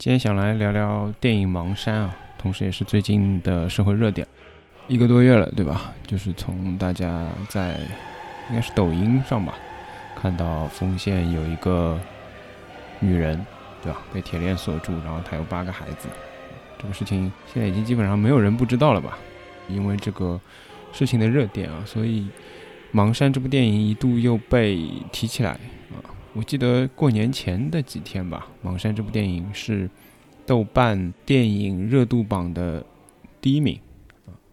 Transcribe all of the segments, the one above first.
今天想来聊聊电影《盲山》啊，同时也是最近的社会热点，一个多月了，对吧？就是从大家在应该是抖音上吧，看到丰县有一个女人，对吧？被铁链锁住，然后她有八个孩子，这个事情现在已经基本上没有人不知道了吧？因为这个事情的热点啊，所以《盲山》这部电影一度又被提起来。我记得过年前的几天吧，《盲山》这部电影是豆瓣电影热度榜的第一名，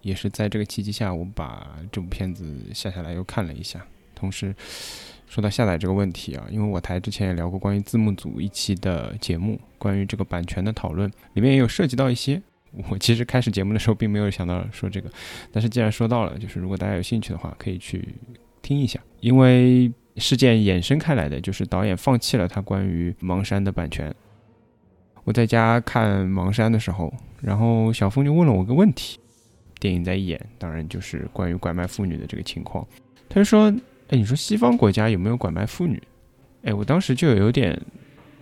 也是在这个契机下，我把这部片子下下来又看了一下。同时，说到下载这个问题啊，因为我台之前也聊过关于字幕组一期的节目，关于这个版权的讨论，里面也有涉及到一些。我其实开始节目的时候并没有想到说这个，但是既然说到了，就是如果大家有兴趣的话，可以去听一下。因为事件衍生开来的就是导演放弃了他关于盲山的版权。我在家看盲山的时候，然后小峰就问了我个问题：电影在演，当然就是关于拐卖妇女的这个情况。他就说：“哎，你说西方国家有没有拐卖妇女？”哎，我当时就有点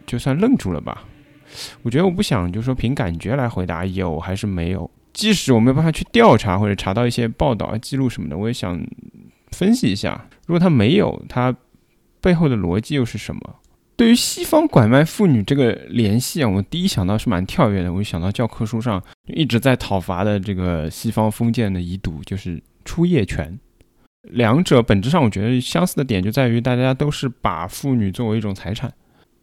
就算愣住了吧。我觉得我不想就说凭感觉来回答有还是没有，即使我没有办法去调查或者查到一些报道啊记录什么的，我也想分析一下，如果他没有，他背后的逻辑又是什么？对于西方拐卖妇女这个联系啊，我第一想到是蛮跳跃的，我就想到教科书上一直在讨伐的这个西方封建的遗毒，就是出业权。两者本质上我觉得相似的点就在于大家都是把妇女作为一种财产，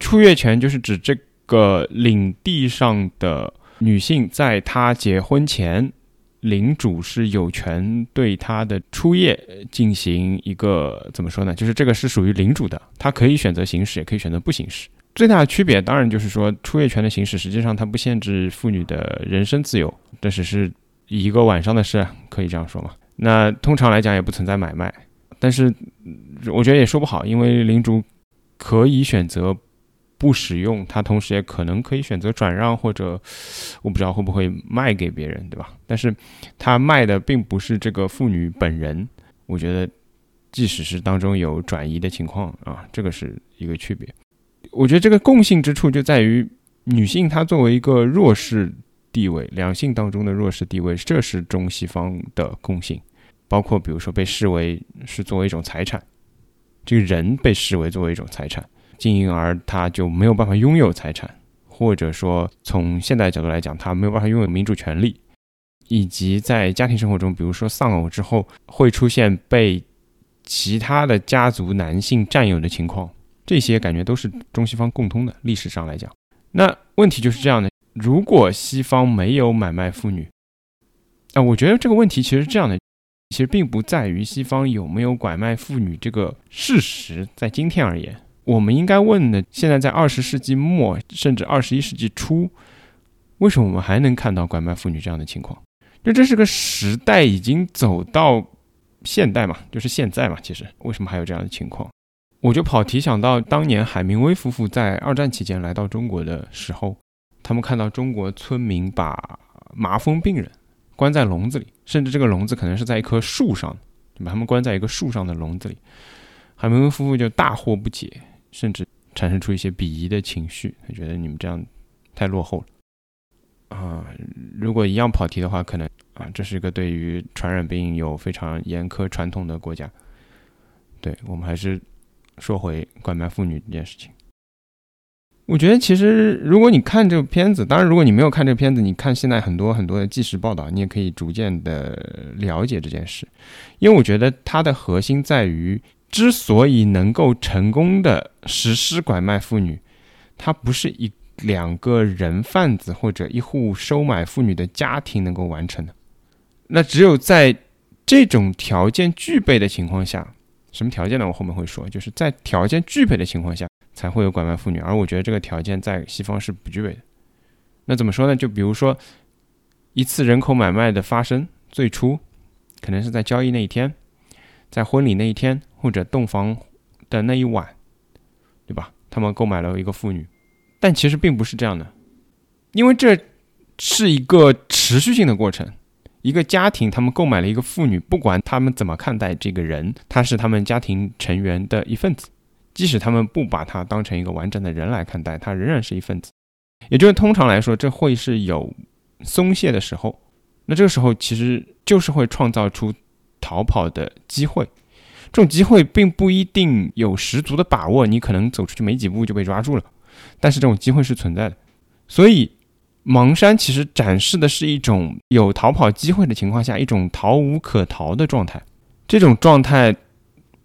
出业权就是指这。个领地上的女性，在她结婚前，领主是有权对他的初夜进行一个怎么说呢？就是这个是属于领主的，他可以选择行使，也可以选择不行使。最大的区别当然就是说，初夜权的行使实际上它不限制妇女的人身自由，这只是一个晚上的事，可以这样说嘛？那通常来讲也不存在买卖，但是我觉得也说不好，因为领主可以选择。不使用，他同时也可能可以选择转让，或者我不知道会不会卖给别人，对吧？但是他卖的并不是这个妇女本人。我觉得，即使是当中有转移的情况啊，这个是一个区别。我觉得这个共性之处就在于，女性她作为一个弱势地位，两性当中的弱势地位，这是中西方的共性。包括比如说被视为是作为一种财产，这个人被视为作为一种财产。进而他就没有办法拥有财产，或者说从现代角度来讲，他没有办法拥有民主权利，以及在家庭生活中，比如说丧偶之后会出现被其他的家族男性占有的情况，这些感觉都是中西方共通的。历史上来讲，那问题就是这样的：如果西方没有买卖妇女，啊，我觉得这个问题其实是这样的，其实并不在于西方有没有拐卖妇女这个事实，在今天而言。我们应该问的，现在在二十世纪末甚至二十一世纪初，为什么我们还能看到拐卖妇女这样的情况？就这是个时代已经走到现代嘛，就是现在嘛。其实为什么还有这样的情况？我就跑题想到当年海明威夫妇在二战期间来到中国的时候，他们看到中国村民把麻风病人关在笼子里，甚至这个笼子可能是在一棵树上，把他们关在一个树上的笼子里，海明威夫妇就大惑不解。甚至产生出一些鄙夷的情绪，他觉得你们这样太落后了啊！如果一样跑题的话，可能啊，这是一个对于传染病有非常严苛传统的国家。对我们还是说回拐卖妇女这件事情。我觉得其实如果你看这个片子，当然如果你没有看这个片子，你看现在很多很多的纪实报道，你也可以逐渐的了解这件事，因为我觉得它的核心在于。之所以能够成功的实施拐卖妇女，它不是一两个人贩子或者一户收买妇女的家庭能够完成的。那只有在这种条件具备的情况下，什么条件呢？我后面会说，就是在条件具备的情况下，才会有拐卖妇女。而我觉得这个条件在西方是不具备的。那怎么说呢？就比如说一次人口买卖的发生，最初可能是在交易那一天。在婚礼那一天，或者洞房的那一晚，对吧？他们购买了一个妇女，但其实并不是这样的，因为这是一个持续性的过程。一个家庭，他们购买了一个妇女，不管他们怎么看待这个人，他是他们家庭成员的一份子，即使他们不把他当成一个完整的人来看待，他仍然是一份子。也就是通常来说，这会是有松懈的时候。那这个时候其实就是会创造出逃跑的机会。这种机会并不一定有十足的把握，你可能走出去没几步就被抓住了。但是这种机会是存在的。所以，盲山其实展示的是一种有逃跑机会的情况下一种逃无可逃的状态。这种状态，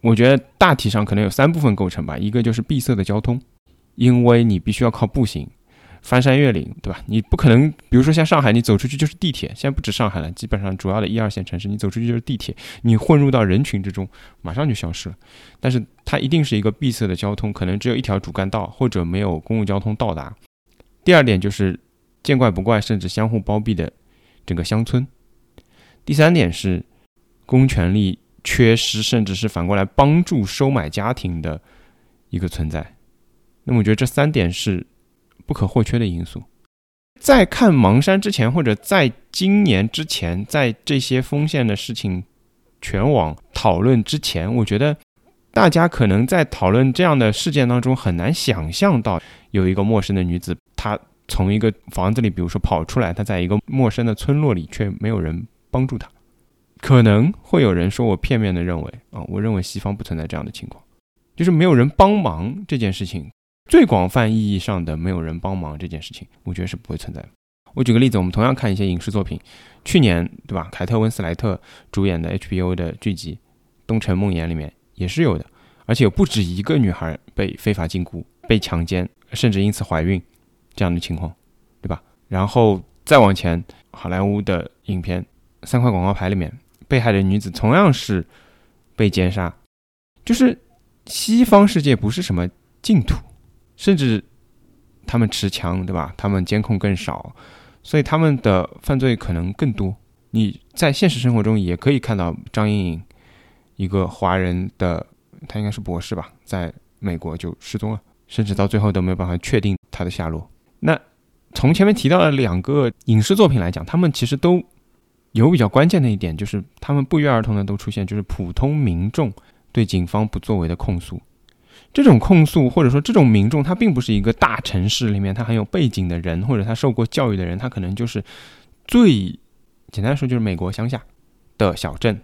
我觉得大体上可能有三部分构成吧。一个就是闭塞的交通，因为你必须要靠步行。翻山越岭，对吧？你不可能，比如说像上海，你走出去就是地铁。现在不止上海了，基本上主要的一二线城市，你走出去就是地铁。你混入到人群之中，马上就消失了。但是它一定是一个闭塞的交通，可能只有一条主干道，或者没有公共交通到达。第二点就是见怪不怪，甚至相互包庇的整个乡村。第三点是公权力缺失，甚至是反过来帮助收买家庭的一个存在。那么我觉得这三点是。不可或缺的因素。在看盲山之前，或者在今年之前，在这些封线的事情全网讨论之前，我觉得大家可能在讨论这样的事件当中很难想象到，有一个陌生的女子，她从一个房子里，比如说跑出来，她在一个陌生的村落里，却没有人帮助她。可能会有人说我片面的认为啊，我认为西方不存在这样的情况，就是没有人帮忙这件事情。最广泛意义上的没有人帮忙这件事情，我觉得是不会存在的。我举个例子，我们同样看一些影视作品，去年对吧？凯特温斯莱特主演的 HBO 的剧集《东城梦魇》里面也是有的，而且有不止一个女孩被非法禁锢、被强奸，甚至因此怀孕这样的情况，对吧？然后再往前，好莱坞的影片《三块广告牌》里面，被害的女子同样是被奸杀，就是西方世界不是什么净土。甚至他们持枪，对吧？他们监控更少，所以他们的犯罪可能更多。你在现实生活中也可以看到张莹莹，一个华人的，他应该是博士吧，在美国就失踪了，甚至到最后都没有办法确定他的下落。那从前面提到的两个影视作品来讲，他们其实都有比较关键的一点，就是他们不约而同的都出现，就是普通民众对警方不作为的控诉。这种控诉，或者说这种民众，他并不是一个大城市里面他很有背景的人，或者他受过教育的人，他可能就是最简单说就是美国乡下的小镇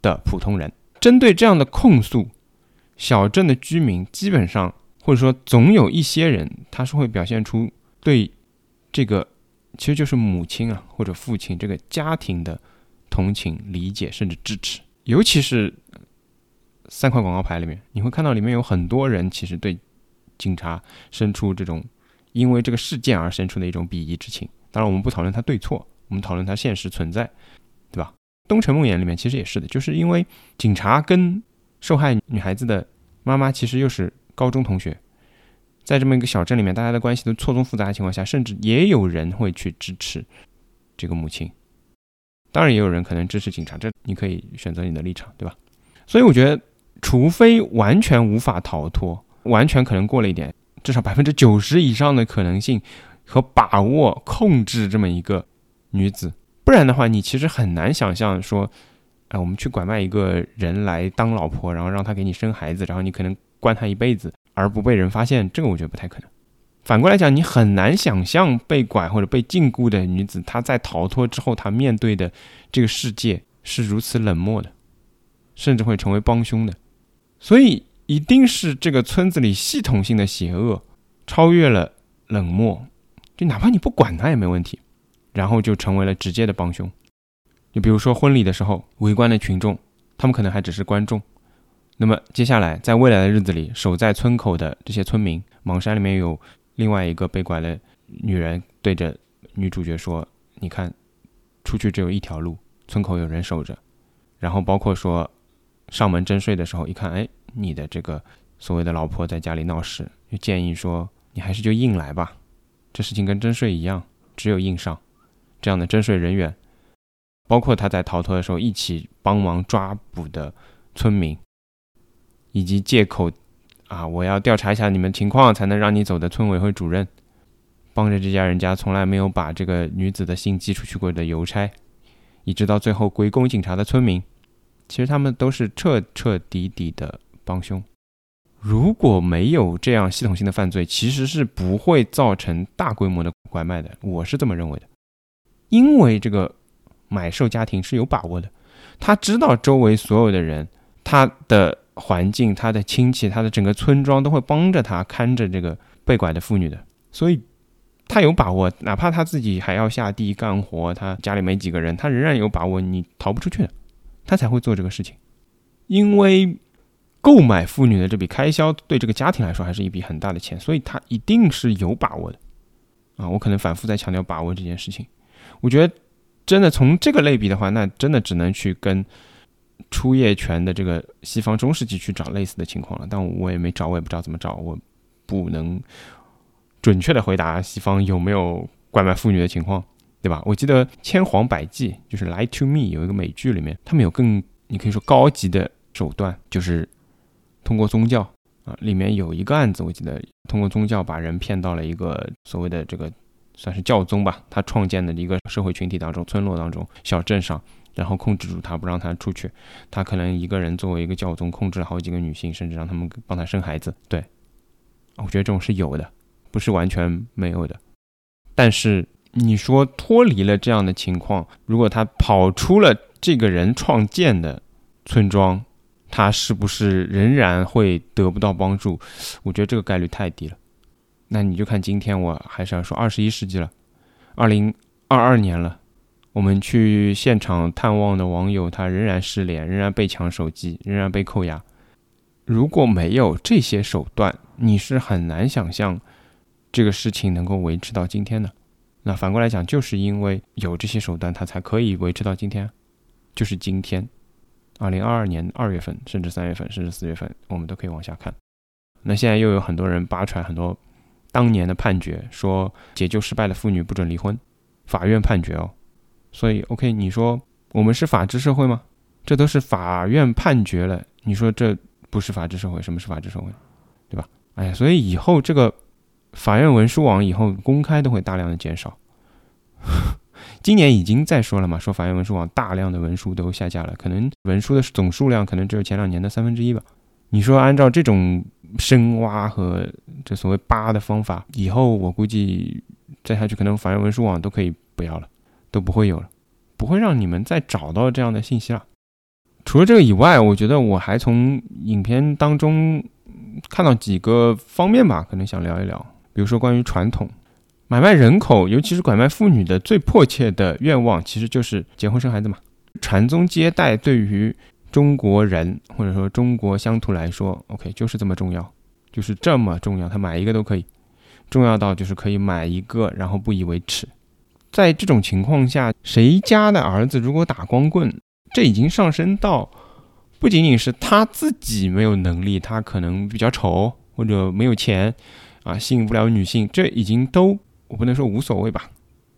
的普通人。针对这样的控诉，小镇的居民基本上，或者说总有一些人，他是会表现出对这个其实就是母亲啊或者父亲这个家庭的同情、理解甚至支持，尤其是。三块广告牌里面，你会看到里面有很多人其实对警察生出这种因为这个事件而生出的一种鄙夷之情。当然，我们不讨论他对错，我们讨论他现实存在，对吧？《东城梦魇》里面其实也是的，就是因为警察跟受害女孩子的妈妈其实又是高中同学，在这么一个小镇里面，大家的关系都错综复杂的情况下，甚至也有人会去支持这个母亲。当然，也有人可能支持警察，这你可以选择你的立场，对吧？所以我觉得。除非完全无法逃脱，完全可能过了一点，至少百分之九十以上的可能性和把握控制这么一个女子，不然的话，你其实很难想象说，哎，我们去拐卖一个人来当老婆，然后让他给你生孩子，然后你可能关他一辈子而不被人发现，这个我觉得不太可能。反过来讲，你很难想象被拐或者被禁锢的女子，她在逃脱之后，她面对的这个世界是如此冷漠的，甚至会成为帮凶的。所以一定是这个村子里系统性的邪恶超越了冷漠，就哪怕你不管他也没问题，然后就成为了直接的帮凶。就比如说婚礼的时候，围观的群众，他们可能还只是观众。那么接下来在未来的日子里，守在村口的这些村民，莽山里面有另外一个被拐的女人对着女主角说：“你看，出去只有一条路，村口有人守着。”然后包括说。上门征税的时候，一看，哎，你的这个所谓的老婆在家里闹事，就建议说，你还是就硬来吧。这事情跟征税一样，只有硬上。这样的征税人员，包括他在逃脱的时候一起帮忙抓捕的村民，以及借口啊，我要调查一下你们情况才能让你走的村委会主任，帮着这家人家从来没有把这个女子的信寄出去过的邮差，一直到最后归功警察的村民。其实他们都是彻彻底底的帮凶，如果没有这样系统性的犯罪，其实是不会造成大规模的拐卖的。我是这么认为的，因为这个买受家庭是有把握的，他知道周围所有的人，他的环境、他的亲戚、他的整个村庄都会帮着他看着这个被拐的妇女的，所以他有把握，哪怕他自己还要下地干活，他家里没几个人，他仍然有把握你逃不出去的，他才会做这个事情，因为。购买妇女的这笔开销对这个家庭来说还是一笔很大的钱，所以他一定是有把握的啊！我可能反复在强调把握这件事情。我觉得真的从这个类比的话，那真的只能去跟出业权的这个西方中世纪去找类似的情况了。但我也没找，我也不知道怎么找，我不能准确的回答西方有没有拐卖妇女的情况，对吧？我记得《千谎百计》就是《Lie to Me》有一个美剧里面，他们有更你可以说高级的手段，就是。通过宗教啊，里面有一个案子，我记得通过宗教把人骗到了一个所谓的这个算是教宗吧，他创建的一个社会群体当中、村落当中、小镇上，然后控制住他，不让他出去。他可能一个人作为一个教宗，控制了好几个女性，甚至让他们帮他生孩子。对，我觉得这种是有的，不是完全没有的。但是你说脱离了这样的情况，如果他跑出了这个人创建的村庄，他是不是仍然会得不到帮助？我觉得这个概率太低了。那你就看今天，我还是要说，二十一世纪了，二零二二年了，我们去现场探望的网友，他仍然失联，仍然被抢手机，仍然被扣押。如果没有这些手段，你是很难想象这个事情能够维持到今天的。那反过来讲，就是因为有这些手段，它才可以维持到今天，就是今天。二零二二年二月份，甚至三月份，甚至四月份，我们都可以往下看。那现在又有很多人扒出来很多当年的判决，说解救失败的妇女不准离婚，法院判决哦。所以，OK，你说我们是法治社会吗？这都是法院判决了，你说这不是法治社会？什么是法治社会？对吧？哎呀，所以以后这个法院文书网以后公开都会大量的减少。今年已经在说了嘛，说法院文书网大量的文书都下架了，可能文书的总数量可能只有前两年的三分之一吧。你说按照这种深挖和这所谓扒的方法，以后我估计再下去，可能法院文书网都可以不要了，都不会有了，不会让你们再找到这样的信息了。除了这个以外，我觉得我还从影片当中看到几个方面吧，可能想聊一聊，比如说关于传统。买卖人口，尤其是拐卖妇女的最迫切的愿望，其实就是结婚生孩子嘛。传宗接代对于中国人或者说中国乡土来说，OK，就是这么重要，就是这么重要。他买一个都可以，重要到就是可以买一个，然后不以为耻。在这种情况下，谁家的儿子如果打光棍，这已经上升到不仅仅是他自己没有能力，他可能比较丑或者没有钱啊，吸引不了女性，这已经都。我不能说无所谓吧，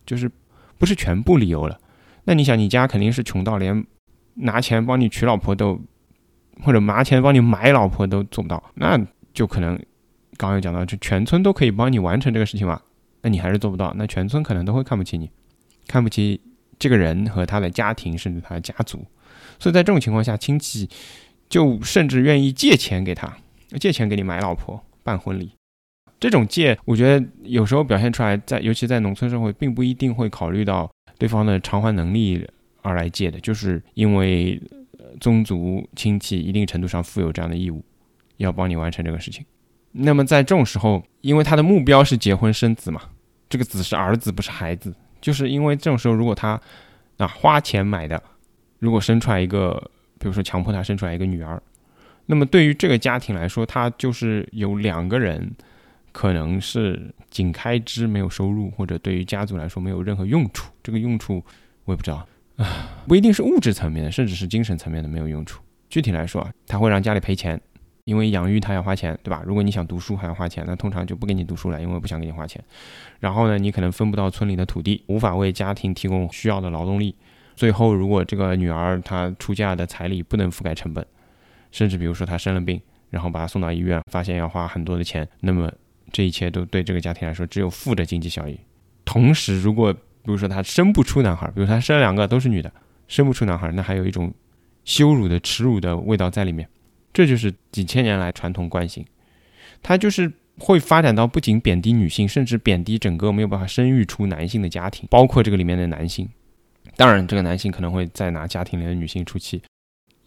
就是不是全部理由了。那你想，你家肯定是穷到连拿钱帮你娶老婆都，或者拿钱帮你买老婆都做不到，那就可能刚刚有讲到，就全村都可以帮你完成这个事情嘛？那你还是做不到，那全村可能都会看不起你，看不起这个人和他的家庭，甚至他的家族。所以在这种情况下，亲戚就甚至愿意借钱给他，借钱给你买老婆、办婚礼。这种借，我觉得有时候表现出来，在尤其在农村社会，并不一定会考虑到对方的偿还能力而来借的，就是因为宗族亲戚一定程度上负有这样的义务，要帮你完成这个事情。那么在这种时候，因为他的目标是结婚生子嘛，这个子是儿子，不是孩子，就是因为这种时候，如果他啊花钱买的，如果生出来一个，比如说强迫他生出来一个女儿，那么对于这个家庭来说，他就是有两个人。可能是仅开支没有收入，或者对于家族来说没有任何用处。这个用处我也不知道啊，不一定是物质层面的，甚至是精神层面的没有用处。具体来说啊，他会让家里赔钱，因为养育他要花钱，对吧？如果你想读书还要花钱，那通常就不给你读书了，因为不想给你花钱。然后呢，你可能分不到村里的土地，无法为家庭提供需要的劳动力。最后，如果这个女儿她出嫁的彩礼不能覆盖成本，甚至比如说她生了病，然后把她送到医院，发现要花很多的钱，那么。这一切都对这个家庭来说只有负的经济效益。同时，如果比如说他生不出男孩，比如他生两个都是女的，生不出男孩，那还有一种羞辱的耻辱的味道在里面。这就是几千年来传统惯性，它就是会发展到不仅贬低女性，甚至贬低整个没有办法生育出男性的家庭，包括这个里面的男性。当然，这个男性可能会再拿家庭里的女性出气，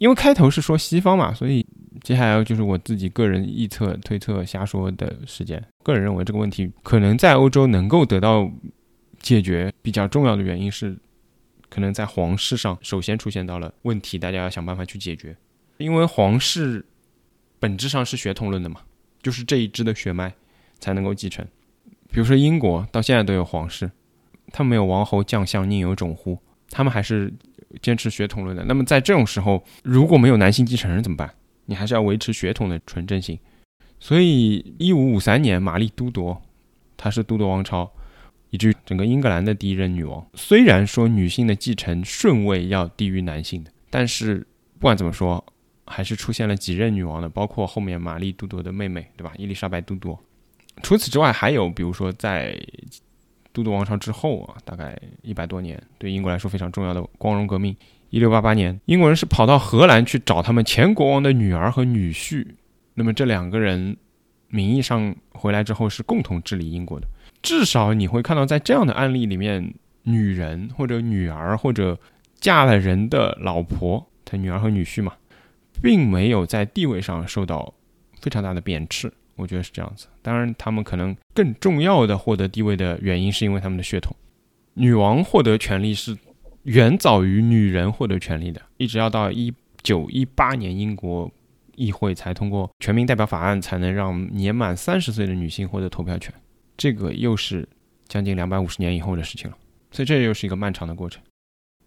因为开头是说西方嘛，所以接下来就是我自己个人臆测、推测、瞎说的时间。个人认为这个问题可能在欧洲能够得到解决，比较重要的原因是，可能在皇室上首先出现到了问题，大家要想办法去解决。因为皇室本质上是血统论的嘛，就是这一支的血脉才能够继承。比如说英国到现在都有皇室，他们没有王侯将相宁有种乎？他们还是坚持血统论的。那么在这种时候，如果没有男性继承人怎么办？你还是要维持血统的纯正性。所以，一五五三年，玛丽都铎，她是都铎王朝，以至于整个英格兰的第一任女王。虽然说女性的继承顺位要低于男性的，但是不管怎么说。还是出现了几任女王的，包括后面玛丽·都铎的妹妹，对吧？伊丽莎白·都铎。除此之外，还有比如说在都铎王朝之后啊，大概一百多年，对英国来说非常重要的光荣革命，一六八八年，英国人是跑到荷兰去找他们前国王的女儿和女婿。那么这两个人名义上回来之后是共同治理英国的。至少你会看到，在这样的案例里面，女人或者女儿或者嫁了人的老婆，他女儿和女婿嘛。并没有在地位上受到非常大的贬斥，我觉得是这样子。当然，他们可能更重要的获得地位的原因是因为他们的血统。女王获得权力是远早于女人获得权力的，一直要到一九一八年英国议会才通过全民代表法案，才能让年满三十岁的女性获得投票权。这个又是将近两百五十年以后的事情了，所以这又是一个漫长的过程。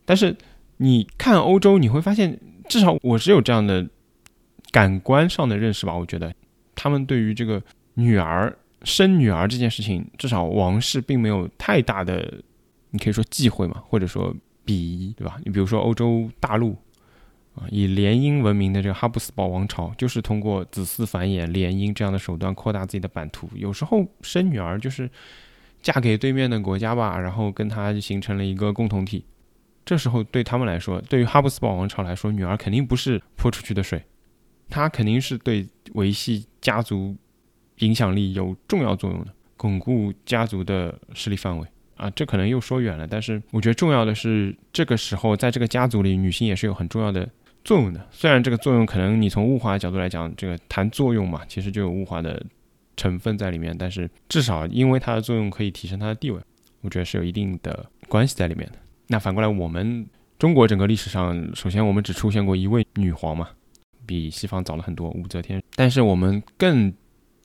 但是你看欧洲，你会发现。至少我是有这样的感官上的认识吧。我觉得他们对于这个女儿生女儿这件事情，至少王室并没有太大的，你可以说忌讳嘛，或者说鄙夷，对吧？你比如说欧洲大陆啊，以联姻闻名的这个哈布斯堡王朝，就是通过子嗣繁衍、联姻这样的手段扩大自己的版图。有时候生女儿就是嫁给对面的国家吧，然后跟他形成了一个共同体。这时候对他们来说，对于哈布斯堡王朝来说，女儿肯定不是泼出去的水，她肯定是对维系家族影响力有重要作用的，巩固家族的势力范围啊。这可能又说远了，但是我觉得重要的是，这个时候在这个家族里，女性也是有很重要的作用的。虽然这个作用可能你从物化角度来讲，这个谈作用嘛，其实就有物化的成分在里面，但是至少因为它的作用可以提升她的地位，我觉得是有一定的关系在里面的。那反过来，我们中国整个历史上，首先我们只出现过一位女皇嘛，比西方早了很多，武则天。但是我们更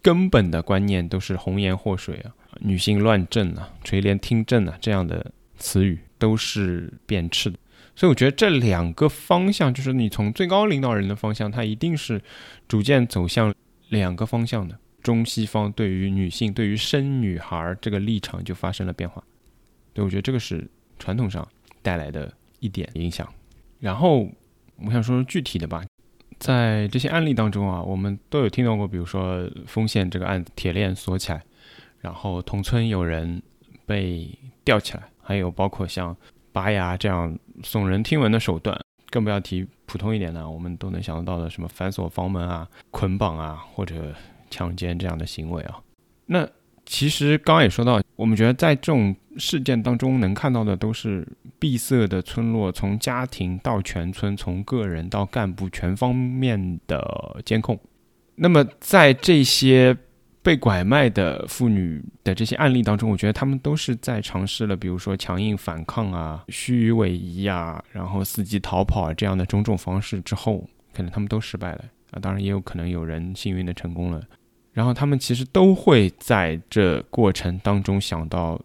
根本的观念都是红颜祸水啊，女性乱政啊，垂帘听政啊，这样的词语都是贬斥的。所以我觉得这两个方向，就是你从最高领导人的方向，它一定是逐渐走向两个方向的。中西方对于女性、对于生女孩这个立场就发生了变化。对，我觉得这个是。传统上带来的一点影响，然后我想说说具体的吧，在这些案例当中啊，我们都有听到过，比如说丰县这个案子，铁链锁起来，然后同村有人被吊起来，还有包括像拔牙这样耸人听闻的手段，更不要提普通一点的，我们都能想得到的什么反锁房门啊、捆绑啊或者强奸这样的行为啊，那。其实刚刚也说到，我们觉得在这种事件当中能看到的都是闭塞的村落，从家庭到全村，从个人到干部全方面的监控。那么在这些被拐卖的妇女的这些案例当中，我觉得他们都是在尝试了，比如说强硬反抗啊、虚伪夷啊，然后伺机逃跑啊这样的种种方式之后，可能他们都失败了啊。当然也有可能有人幸运的成功了。然后他们其实都会在这过程当中想到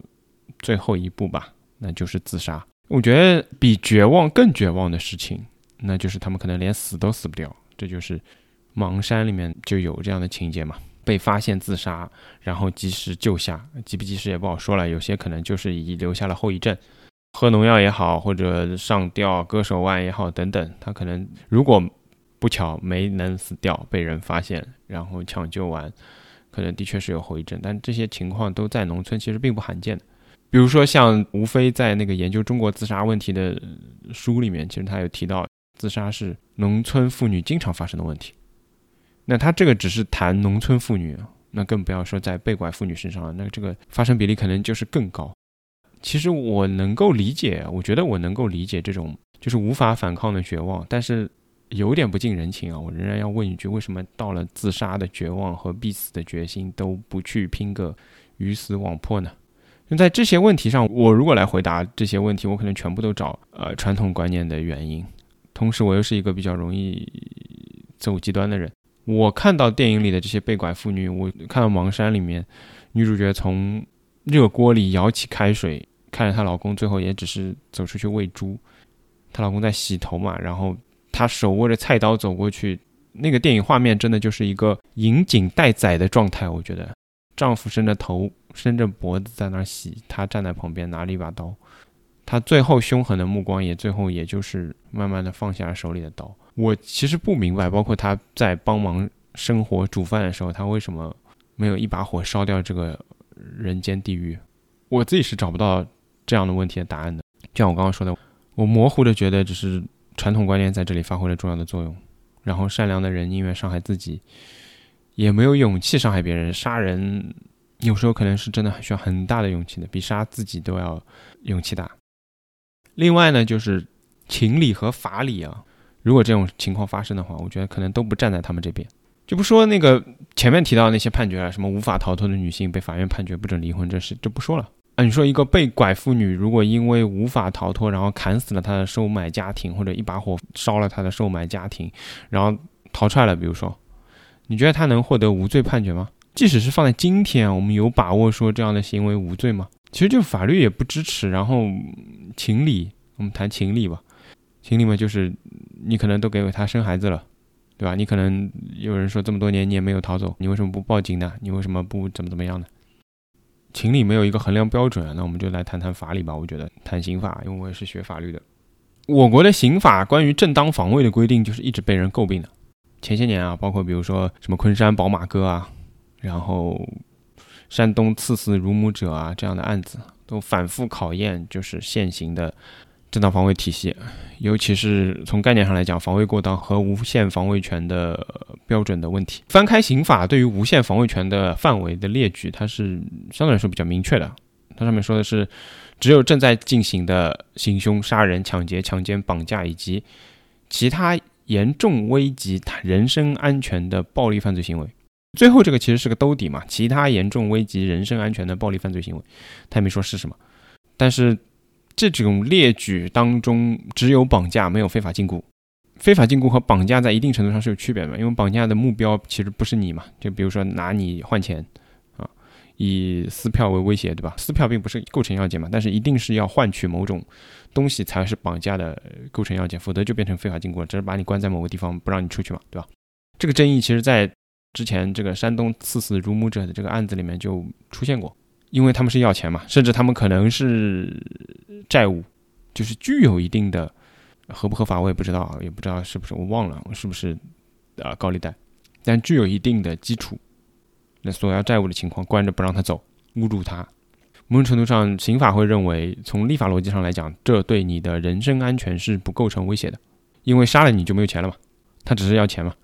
最后一步吧，那就是自杀。我觉得比绝望更绝望的事情，那就是他们可能连死都死不掉。这就是《盲山》里面就有这样的情节嘛，被发现自杀，然后及时救下，及不及时也不好说了。有些可能就是已留下了后遗症，喝农药也好，或者上吊割手腕也好等等，他可能如果。不巧没能死掉，被人发现，然后抢救完，可能的确是有后遗症，但这些情况都在农村其实并不罕见的。比如说像吴飞在那个研究中国自杀问题的书里面，其实他有提到，自杀是农村妇女经常发生的问题。那他这个只是谈农村妇女，那更不要说在被拐妇女身上了，那这个发生比例可能就是更高。其实我能够理解，我觉得我能够理解这种就是无法反抗的绝望，但是有点不近人情啊！我仍然要问一句：为什么到了自杀的绝望和必死的决心都不去拼个鱼死网破呢？就在这些问题上，我如果来回答这些问题，我可能全部都找呃传统观念的原因。同时，我又是一个比较容易走极端的人。我看到电影里的这些被拐妇女，我看到《盲山》里面女主角从热锅里舀起开水。看着她老公，最后也只是走出去喂猪。她老公在洗头嘛，然后她手握着菜刀走过去。那个电影画面真的就是一个引颈待宰的状态。我觉得丈夫伸着头、伸着脖子在那儿洗，她站在旁边拿了一把刀。她最后凶狠的目光也最后也就是慢慢的放下了手里的刀。我其实不明白，包括她在帮忙生火煮饭的时候，她为什么没有一把火烧掉这个人间地狱？我自己是找不到。这样的问题的答案的，就像我刚刚说的，我模糊的觉得只是传统观念在这里发挥了重要的作用。然后善良的人宁愿伤害自己，也没有勇气伤害别人。杀人有时候可能是真的需要很大的勇气的，比杀自己都要勇气大。另外呢，就是情理和法理啊，如果这种情况发生的话，我觉得可能都不站在他们这边。就不说那个前面提到那些判决了，什么无法逃脱的女性被法院判决不准离婚，这事就不说了。啊，你说一个被拐妇女，如果因为无法逃脱，然后砍死了她的收买家庭，或者一把火烧了她的收买家庭，然后逃出来了，比如说，你觉得她能获得无罪判决吗？即使是放在今天，我们有把握说这样的行为无罪吗？其实就法律也不支持。然后情理，我们谈情理吧。情理嘛，就是你可能都给他生孩子了，对吧？你可能有人说这么多年你也没有逃走，你为什么不报警呢？你为什么不怎么怎么样呢？情理没有一个衡量标准啊，那我们就来谈谈法理吧。我觉得谈刑法，因为我也是学法律的。我国的刑法关于正当防卫的规定，就是一直被人诟病的。前些年啊，包括比如说什么昆山宝马哥啊，然后山东刺死乳母者啊这样的案子，都反复考验就是现行的。正当防卫体系，尤其是从概念上来讲，防卫过当和无限防卫权的标准的问题。翻开刑法对于无限防卫权的范围的列举，它是相对来说比较明确的。它上面说的是，只有正在进行的行凶、杀人、抢劫、强奸、绑架以及其他严重危及他人身安全的暴力犯罪行为。最后这个其实是个兜底嘛，其他严重危及人身安全的暴力犯罪行为，他也没说是什么，但是。这种列举当中只有绑架，没有非法禁锢。非法禁锢和绑架在一定程度上是有区别的，因为绑架的目标其实不是你嘛，就比如说拿你换钱啊，以撕票为威胁，对吧？撕票并不是构成要件嘛，但是一定是要换取某种东西才是绑架的构成要件，否则就变成非法禁锢了，只是把你关在某个地方不让你出去嘛，对吧？这个争议其实在之前这个山东刺死辱母者的这个案子里面就出现过。因为他们是要钱嘛，甚至他们可能是债务，就是具有一定的合不合法我也不知道，也不知道是不是我忘了是不是啊高利贷，但具有一定的基础，那索要债务的情况关着不让他走，侮辱他，某种程度上刑法会认为从立法逻辑上来讲，这对你的人身安全是不构成威胁的，因为杀了你就没有钱了嘛，他只是要钱嘛，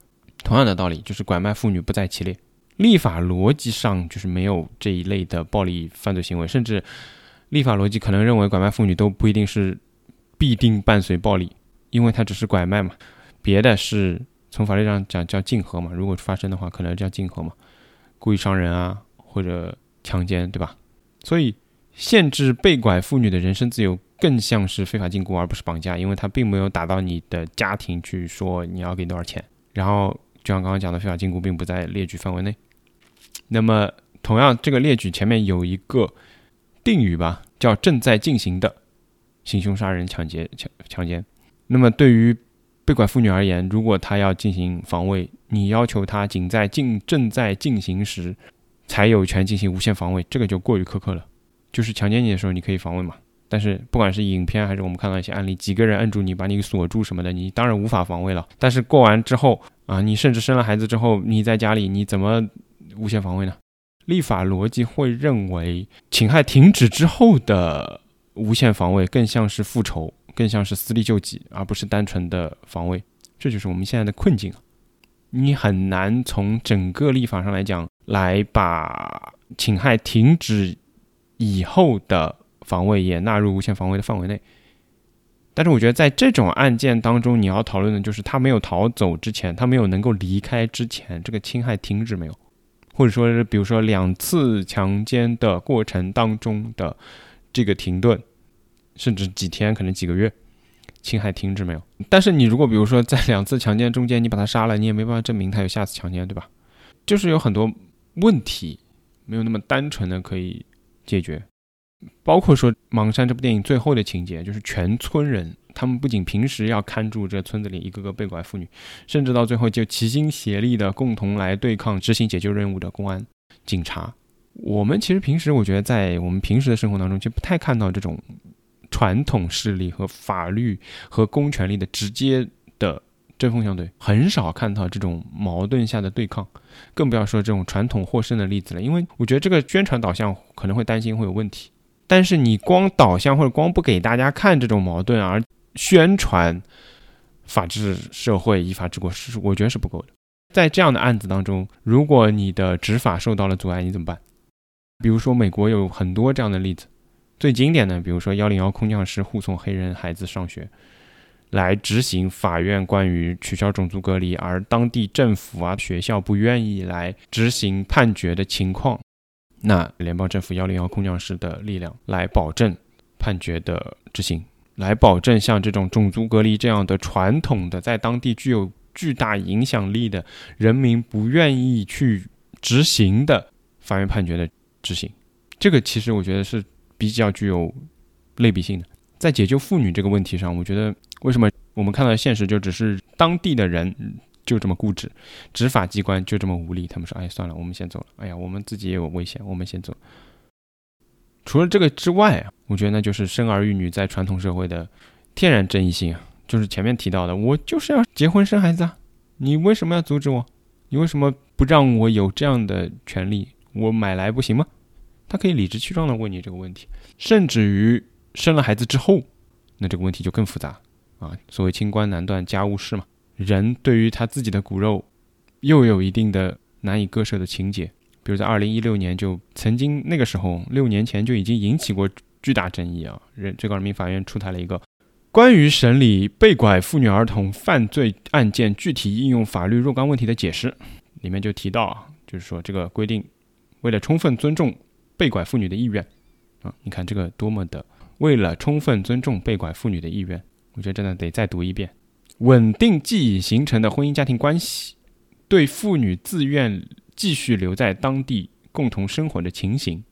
同样的道理就是拐卖妇女不在其列。立法逻辑上就是没有这一类的暴力犯罪行为，甚至立法逻辑可能认为拐卖妇女都不一定是必定伴随暴力，因为它只是拐卖嘛，别的是从法律上讲叫竞合嘛，如果发生的话可能叫竞合嘛，故意伤人啊或者强奸，对吧？所以限制被拐妇女的人身自由更像是非法禁锢而不是绑架，因为它并没有打到你的家庭去说你要给多少钱，然后就像刚刚讲的非法禁锢并不在列举范围内。那么，同样，这个列举前面有一个定语吧，叫“正在进行的行凶杀人、抢劫、强强奸”。那么，对于被拐妇女而言，如果她要进行防卫，你要求她仅在进正在进行时才有权进行无限防卫，这个就过于苛刻了。就是强奸你的时候，你可以防卫嘛？但是，不管是影片还是我们看到一些案例，几个人摁住你，把你锁住什么的，你当然无法防卫了。但是过完之后啊，你甚至生了孩子之后，你在家里，你怎么？无限防卫呢？立法逻辑会认为，侵害停止之后的无限防卫更像是复仇，更像是私利救济，而不是单纯的防卫。这就是我们现在的困境啊！你很难从整个立法上来讲，来把侵害停止以后的防卫也纳入无限防卫的范围内。但是我觉得在这种案件当中，你要讨论的就是他没有逃走之前，他没有能够离开之前，这个侵害停止没有，或者说是比如说两次强奸的过程当中的这个停顿，甚至几天，可能几个月，侵害停止没有。但是你如果比如说在两次强奸中间你把他杀了，你也没办法证明他有下次强奸，对吧？就是有很多问题没有那么单纯的可以解决。包括说《盲山》这部电影最后的情节，就是全村人，他们不仅平时要看住这村子里一个个被拐妇女，甚至到最后就齐心协力的共同来对抗执行解救任务的公安、警察。我们其实平时，我觉得在我们平时的生活当中，就不太看到这种传统势力和法律和公权力的直接的针锋相对，很少看到这种矛盾下的对抗，更不要说这种传统获胜的例子了。因为我觉得这个宣传导向可能会担心会有问题。但是你光导向或者光不给大家看这种矛盾而宣传法治社会依法治国是我觉得是不够的。在这样的案子当中，如果你的执法受到了阻碍，你怎么办？比如说美国有很多这样的例子，最经典的，比如说幺零幺空降师护送黑人孩子上学，来执行法院关于取消种族隔离，而当地政府啊学校不愿意来执行判决的情况。那联邦政府幺零幺空降师的力量来保证判决的执行，来保证像这种种族隔离这样的传统的在当地具有巨大影响力的人民不愿意去执行的法院判决的执行，这个其实我觉得是比较具有类比性的。在解救妇女这个问题上，我觉得为什么我们看到现实就只是当地的人。就这么固执，执法机关就这么无力。他们说：“哎，算了，我们先走了。”哎呀，我们自己也有危险，我们先走。除了这个之外啊，我觉得那就是生儿育女在传统社会的天然正义性啊，就是前面提到的，我就是要结婚生孩子啊，你为什么要阻止我？你为什么不让我有这样的权利？我买来不行吗？他可以理直气壮的问你这个问题，甚至于生了孩子之后，那这个问题就更复杂啊。所谓清官难断家务事嘛。人对于他自己的骨肉，又有一定的难以割舍的情结。比如在二零一六年，就曾经那个时候，六年前就已经引起过巨大争议啊。人最高人民法院出台了一个关于审理被拐妇女儿童犯罪案件具体应用法律若干问题的解释，里面就提到啊，就是说这个规定为了充分尊重被拐妇女的意愿啊，你看这个多么的为了充分尊重被拐妇女的意愿，我觉得真的得再读一遍。稳定既已形成的婚姻家庭关系，对妇女自愿继续留在当地共同生活的情形，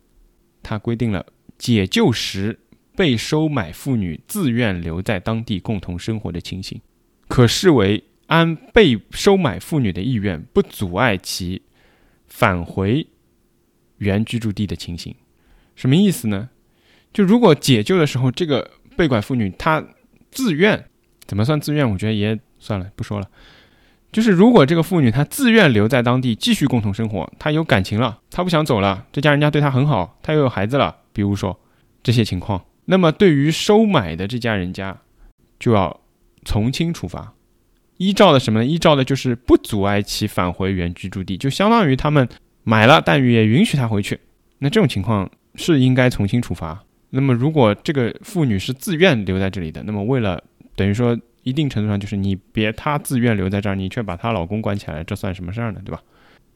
它规定了解救时被收买妇女自愿留在当地共同生活的情形，可视为按被收买妇女的意愿不阻碍其返回原居住地的情形。什么意思呢？就如果解救的时候，这个被拐妇女她自愿。怎么算自愿？我觉得也算了，不说了。就是如果这个妇女她自愿留在当地继续共同生活，她有感情了，她不想走了，这家人家对她很好，她又有孩子了，比如说这些情况，那么对于收买的这家人家就要从轻处罚。依照的什么呢？依照的就是不阻碍其返回原居住地，就相当于他们买了，但也允许他回去。那这种情况是应该从轻处罚。那么如果这个妇女是自愿留在这里的，那么为了等于说，一定程度上就是你别她自愿留在这儿，你却把她老公关起来，这算什么事儿呢？对吧？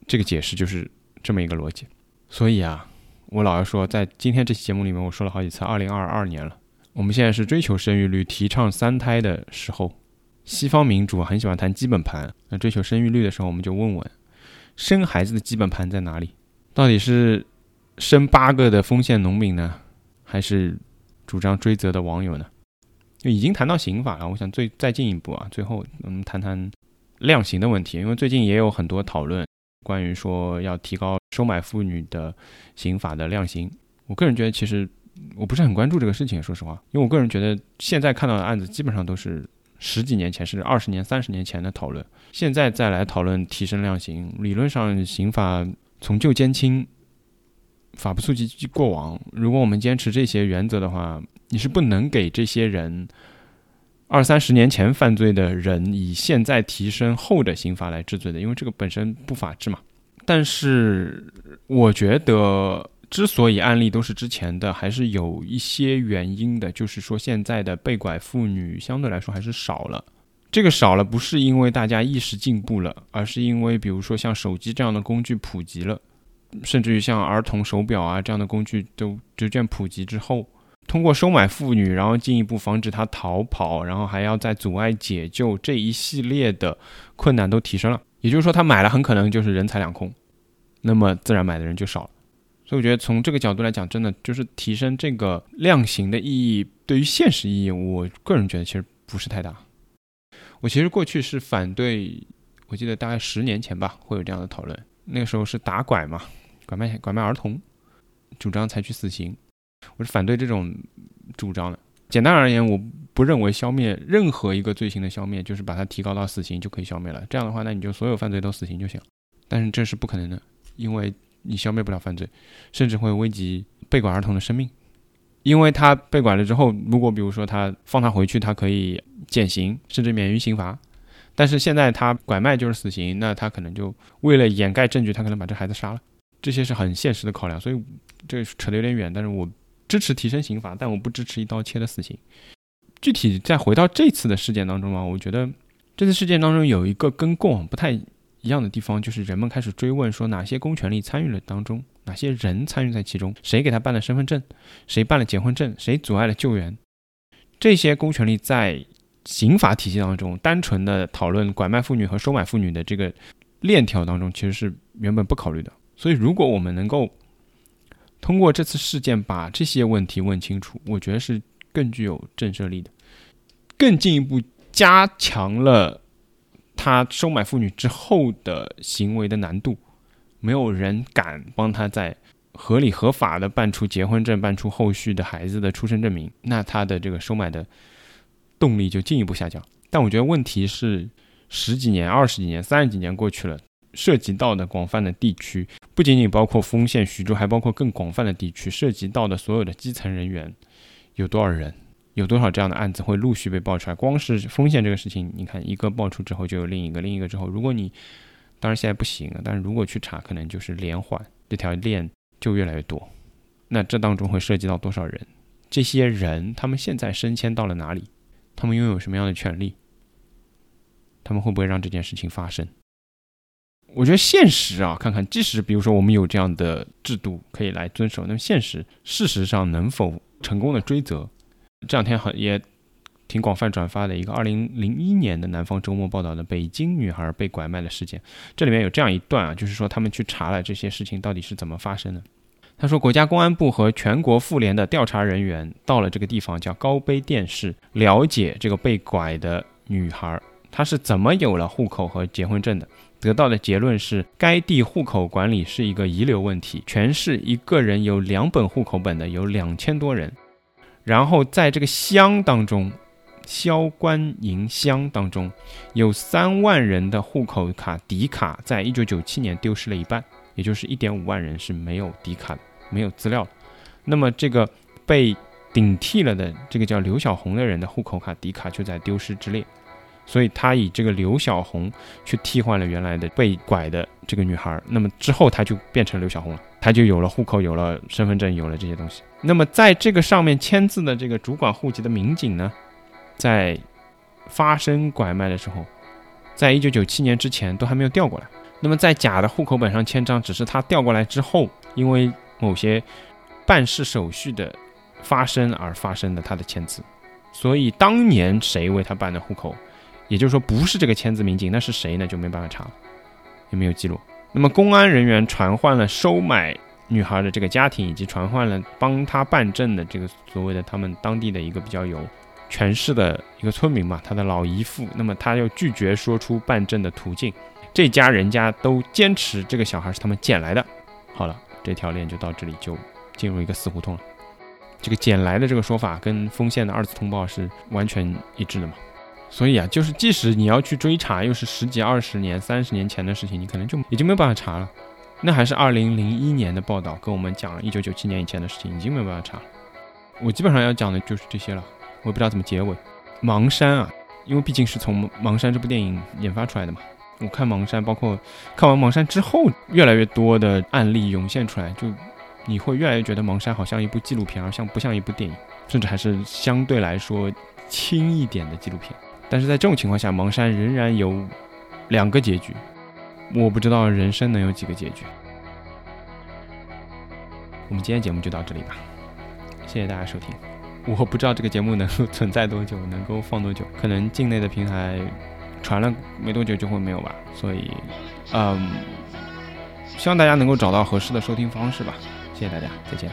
这个解释就是这么一个逻辑。所以啊，我老要说，在今天这期节目里面，我说了好几次，二零二二年了，我们现在是追求生育率、提倡三胎的时候。西方民主很喜欢谈基本盘，那追求生育率的时候，我们就问问，生孩子的基本盘在哪里？到底是生八个的丰县农民呢，还是主张追责的网友呢？就已经谈到刑法了，我想最再进一步啊，最后我们谈谈量刑的问题，因为最近也有很多讨论关于说要提高收买妇女的刑法的量刑。我个人觉得其实我不是很关注这个事情，说实话，因为我个人觉得现在看到的案子基本上都是十几年前甚至二十年、三十年前的讨论，现在再来讨论提升量刑，理论上刑法从旧兼轻，法不溯及过往，如果我们坚持这些原则的话。你是不能给这些人二三十年前犯罪的人以现在提升后的刑罚来治罪的，因为这个本身不法治嘛。但是我觉得，之所以案例都是之前的，还是有一些原因的，就是说现在的被拐妇女相对来说还是少了。这个少了不是因为大家意识进步了，而是因为比如说像手机这样的工具普及了，甚至于像儿童手表啊这样的工具都逐渐普及之后。通过收买妇女，然后进一步防止她逃跑，然后还要再阻碍解救这一系列的困难都提升了。也就是说，他买了很可能就是人财两空，那么自然买的人就少了。所以我觉得从这个角度来讲，真的就是提升这个量刑的意义，对于现实意义，我个人觉得其实不是太大。我其实过去是反对，我记得大概十年前吧，会有这样的讨论。那个时候是打拐嘛，拐卖拐卖儿童，主张采取死刑。我是反对这种主张的。简单而言，我不认为消灭任何一个罪行的消灭，就是把它提高到死刑就可以消灭了。这样的话，那你就所有犯罪都死刑就行。但是这是不可能的，因为你消灭不了犯罪，甚至会危及被拐儿童的生命。因为他被拐了之后，如果比如说他放他回去，他可以减刑，甚至免于刑罚。但是现在他拐卖就是死刑，那他可能就为了掩盖证据，他可能把这孩子杀了。这些是很现实的考量，所以这扯得有点远。但是我。支持提升刑罚，但我不支持一刀切的死刑。具体再回到这次的事件当中啊，我觉得这次事件当中有一个跟过往不太一样的地方，就是人们开始追问说哪些公权力参与了当中，哪些人参与在其中，谁给他办了身份证，谁办了结婚证，谁阻碍了救援。这些公权力在刑法体系当中，单纯的讨论拐卖妇女和收买妇女的这个链条当中，其实是原本不考虑的。所以，如果我们能够通过这次事件把这些问题问清楚，我觉得是更具有震慑力的，更进一步加强了他收买妇女之后的行为的难度。没有人敢帮他在合理合法的办出结婚证，办出后续的孩子的出生证明，那他的这个收买的动力就进一步下降。但我觉得问题是十几年、二十几年、三十几年过去了。涉及到的广泛的地区，不仅仅包括丰县、徐州，还包括更广泛的地区。涉及到的所有的基层人员有多少人？有多少这样的案子会陆续被爆出来？光是丰县这个事情，你看一个爆出之后就有另一个，另一个之后，如果你当然现在不行了，但是如果去查，可能就是连环，这条链就越来越多。那这当中会涉及到多少人？这些人他们现在升迁到了哪里？他们拥有什么样的权利？他们会不会让这件事情发生？我觉得现实啊，看看，即使比如说我们有这样的制度可以来遵守，那么现实事实上能否成功的追责？这两天很也挺广泛转发的一个二零零一年的南方周末报道的北京女孩被拐卖的事件，这里面有这样一段啊，就是说他们去查了这些事情到底是怎么发生的。他说，国家公安部和全国妇联的调查人员到了这个地方叫高碑店市，了解这个被拐的女孩她是怎么有了户口和结婚证的。得到的结论是，该地户口管理是一个遗留问题。全市一个人有两本户口本的有两千多人，然后在这个乡当中，萧关营乡当中，有三万人的户口卡底卡，在一九九七年丢失了一半，也就是一点五万人是没有底卡，没有资料。那么这个被顶替了的这个叫刘小红的人的户口卡底卡就在丢失之列。所以他以这个刘小红去替换了原来的被拐的这个女孩，那么之后他就变成刘小红了，他就有了户口，有了身份证，有了这些东西。那么在这个上面签字的这个主管户籍的民警呢，在发生拐卖的时候，在一九九七年之前都还没有调过来。那么在假的户口本上签章，只是他调过来之后，因为某些办事手续的发生而发生的他的签字。所以当年谁为他办的户口？也就是说，不是这个签字民警，那是谁呢？就没办法查了，也没有记录。那么，公安人员传唤了收买女孩的这个家庭，以及传唤了帮他办证的这个所谓的他们当地的一个比较有权势的一个村民嘛，他的老姨父。那么，他又拒绝说出办证的途径。这家人家都坚持这个小孩是他们捡来的。好了，这条链就到这里就进入一个死胡同了。这个捡来的这个说法跟丰县的二次通报是完全一致的嘛？所以啊，就是即使你要去追查，又是十几、二十年、三十年前的事情，你可能就已经没有办法查了。那还是二零零一年的报道，跟我们讲一九九七年以前的事情，已经没有办法查了。我基本上要讲的就是这些了，我也不知道怎么结尾。盲山啊，因为毕竟是从《盲山》这部电影研发出来的嘛。我看《盲山》，包括看完《盲山》之后，越来越多的案例涌现出来，就你会越来越觉得《盲山》好像一部纪录片，而像不像一部电影，甚至还是相对来说轻一点的纪录片。但是在这种情况下，《盲山》仍然有两个结局。我不知道人生能有几个结局。我们今天节目就到这里吧，谢谢大家收听。我不知道这个节目能够存在多久，能够放多久，可能境内的平台传了没多久就会没有吧。所以，嗯，希望大家能够找到合适的收听方式吧。谢谢大家，再见。